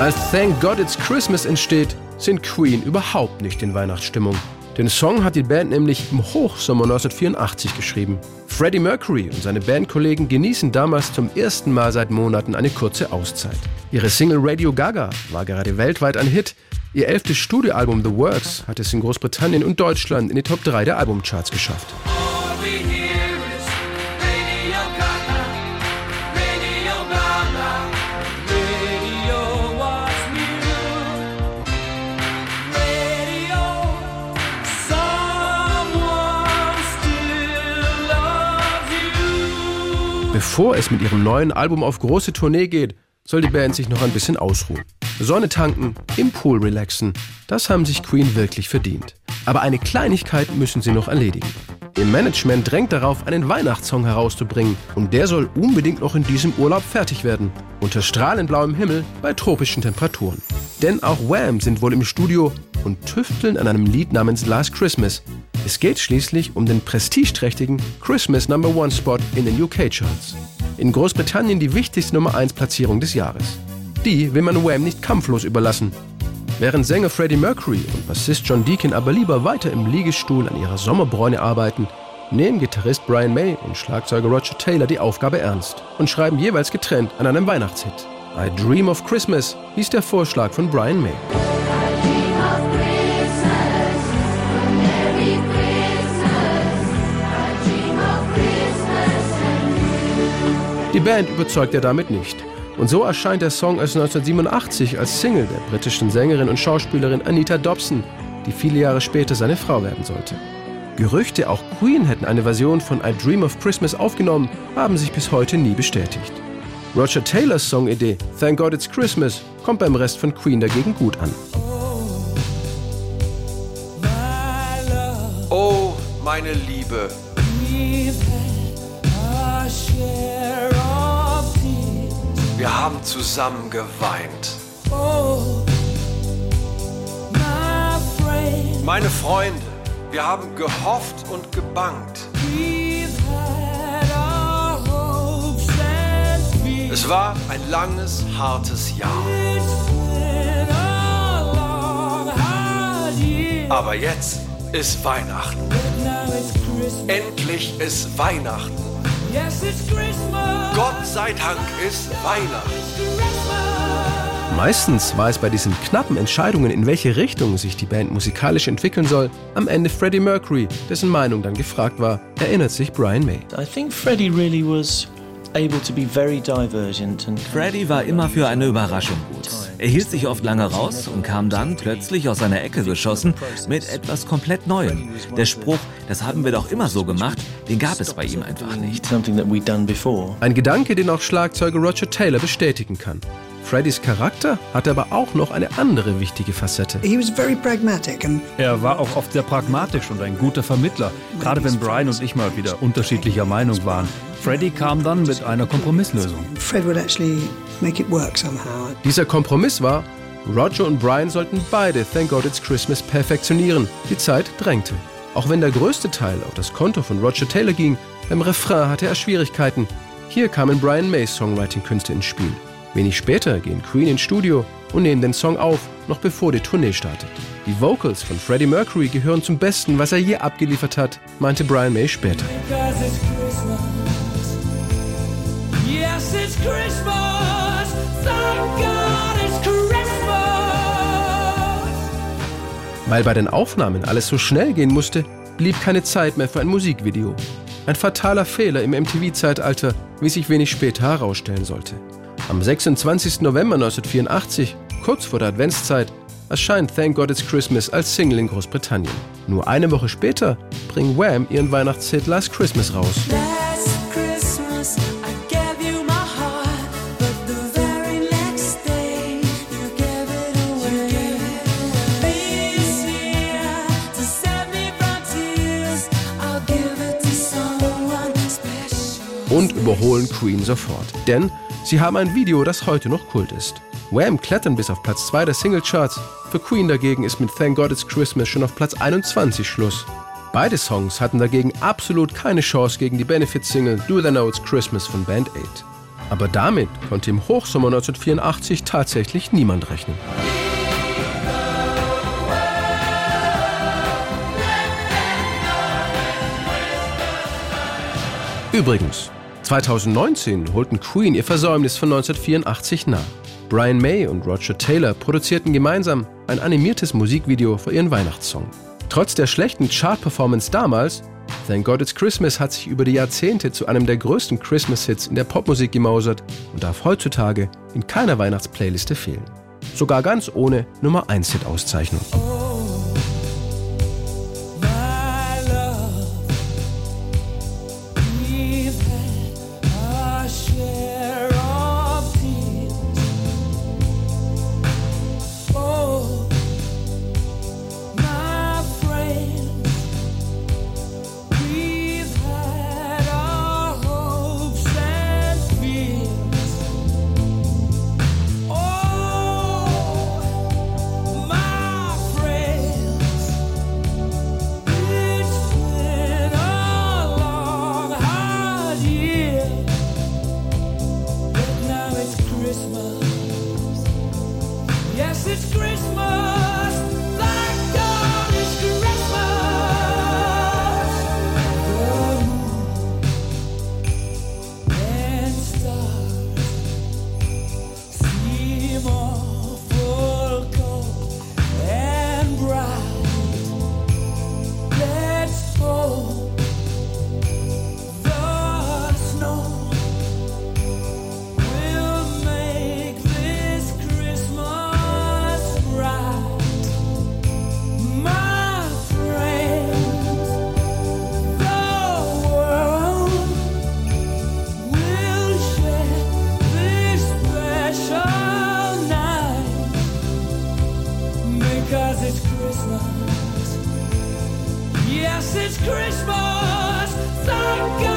Als Thank God It's Christmas entsteht, sind Queen überhaupt nicht in Weihnachtsstimmung. Den Song hat die Band nämlich im Hochsommer 1984 geschrieben. Freddie Mercury und seine Bandkollegen genießen damals zum ersten Mal seit Monaten eine kurze Auszeit. Ihre Single Radio Gaga war gerade weltweit ein Hit. Ihr elftes Studioalbum The Works hat es in Großbritannien und Deutschland in die Top 3 der Albumcharts geschafft. Bevor es mit ihrem neuen Album auf große Tournee geht, soll die Band sich noch ein bisschen ausruhen. Sonne tanken, im Pool relaxen, das haben sich Queen wirklich verdient. Aber eine Kleinigkeit müssen sie noch erledigen. Ihr Management drängt darauf, einen Weihnachtssong herauszubringen und der soll unbedingt noch in diesem Urlaub fertig werden. Unter strahlend blauem Himmel bei tropischen Temperaturen. Denn auch Wham sind wohl im Studio und tüfteln an einem Lied namens Last Christmas. Es geht schließlich um den prestigeträchtigen Christmas Number One Spot in den UK Charts. In Großbritannien die wichtigste Nummer 1 Platzierung des Jahres. Die will man Wham nicht kampflos überlassen. Während Sänger Freddie Mercury und Bassist John Deacon aber lieber weiter im Liegestuhl an ihrer Sommerbräune arbeiten, nehmen Gitarrist Brian May und Schlagzeuger Roger Taylor die Aufgabe ernst und schreiben jeweils getrennt an einem Weihnachtshit. I Dream of Christmas hieß der Vorschlag von Brian May. Die Band überzeugt er damit nicht. Und so erscheint der Song erst 1987 als Single der britischen Sängerin und Schauspielerin Anita Dobson, die viele Jahre später seine Frau werden sollte. Gerüchte, auch Queen hätten eine Version von I Dream of Christmas aufgenommen, haben sich bis heute nie bestätigt. Roger Taylors Songidee Thank God It's Christmas kommt beim Rest von Queen dagegen gut an. Oh, meine Liebe. Wir haben zusammen geweint. Meine Freunde, wir haben gehofft und gebangt. Es war ein langes, hartes Jahr. Aber jetzt ist Weihnachten. Endlich ist Weihnachten. Gott sei Dank ist Weihnachten. Meistens war es bei diesen knappen Entscheidungen, in welche Richtung sich die Band musikalisch entwickeln soll, am Ende Freddie Mercury, dessen Meinung dann gefragt war, erinnert sich Brian May. I think Freddie really was Freddie war immer für eine Überraschung gut. Er hielt sich oft lange raus und kam dann plötzlich aus seiner Ecke geschossen mit etwas komplett Neuem. Der Spruch, das haben wir doch immer so gemacht, den gab es bei ihm einfach nicht. Ein Gedanke, den auch Schlagzeuger Roger Taylor bestätigen kann. Freddys Charakter hatte aber auch noch eine andere wichtige Facette. Er war auch oft sehr pragmatisch und ein guter Vermittler, gerade wenn Brian und ich mal wieder unterschiedlicher Meinung waren. Freddy kam dann mit einer Kompromisslösung. Dieser Kompromiss war, Roger und Brian sollten beide Thank God It's Christmas perfektionieren. Die Zeit drängte. Auch wenn der größte Teil auf das Konto von Roger Taylor ging, beim Refrain hatte er Schwierigkeiten. Hier kamen Brian Mays Songwriting-Künste ins Spiel. Wenig später gehen Queen ins Studio und nehmen den Song auf, noch bevor die Tournee startet. Die Vocals von Freddie Mercury gehören zum Besten, was er je abgeliefert hat, meinte Brian May später. Yes, it's Christmas. Thank God it's Christmas. Weil bei den Aufnahmen alles so schnell gehen musste, blieb keine Zeit mehr für ein Musikvideo. Ein fataler Fehler im MTV-Zeitalter, wie sich wenig später herausstellen sollte. Am 26. November 1984, kurz vor der Adventszeit, erscheint Thank God It's Christmas als Single in Großbritannien. Nur eine Woche später bringen Wham ihren Weihnachtshit Last Christmas raus. Und überholen Queen sofort. Denn Sie haben ein Video, das heute noch Kult ist. Wham klettern bis auf Platz 2 der Singlecharts. Für Queen dagegen ist mit Thank God It's Christmas schon auf Platz 21 Schluss. Beide Songs hatten dagegen absolut keine Chance gegen die Benefit-Single Do They Know It's Christmas von Band 8. Aber damit konnte im Hochsommer 1984 tatsächlich niemand rechnen. Übrigens, 2019 holten Queen ihr Versäumnis von 1984 nach. Brian May und Roger Taylor produzierten gemeinsam ein animiertes Musikvideo für ihren Weihnachtssong. Trotz der schlechten Chart-Performance damals, Thank God It's Christmas hat sich über die Jahrzehnte zu einem der größten Christmas-Hits in der Popmusik gemausert und darf heutzutage in keiner Weihnachtsplayliste fehlen. Sogar ganz ohne Nummer 1-Hit-Auszeichnung. One night.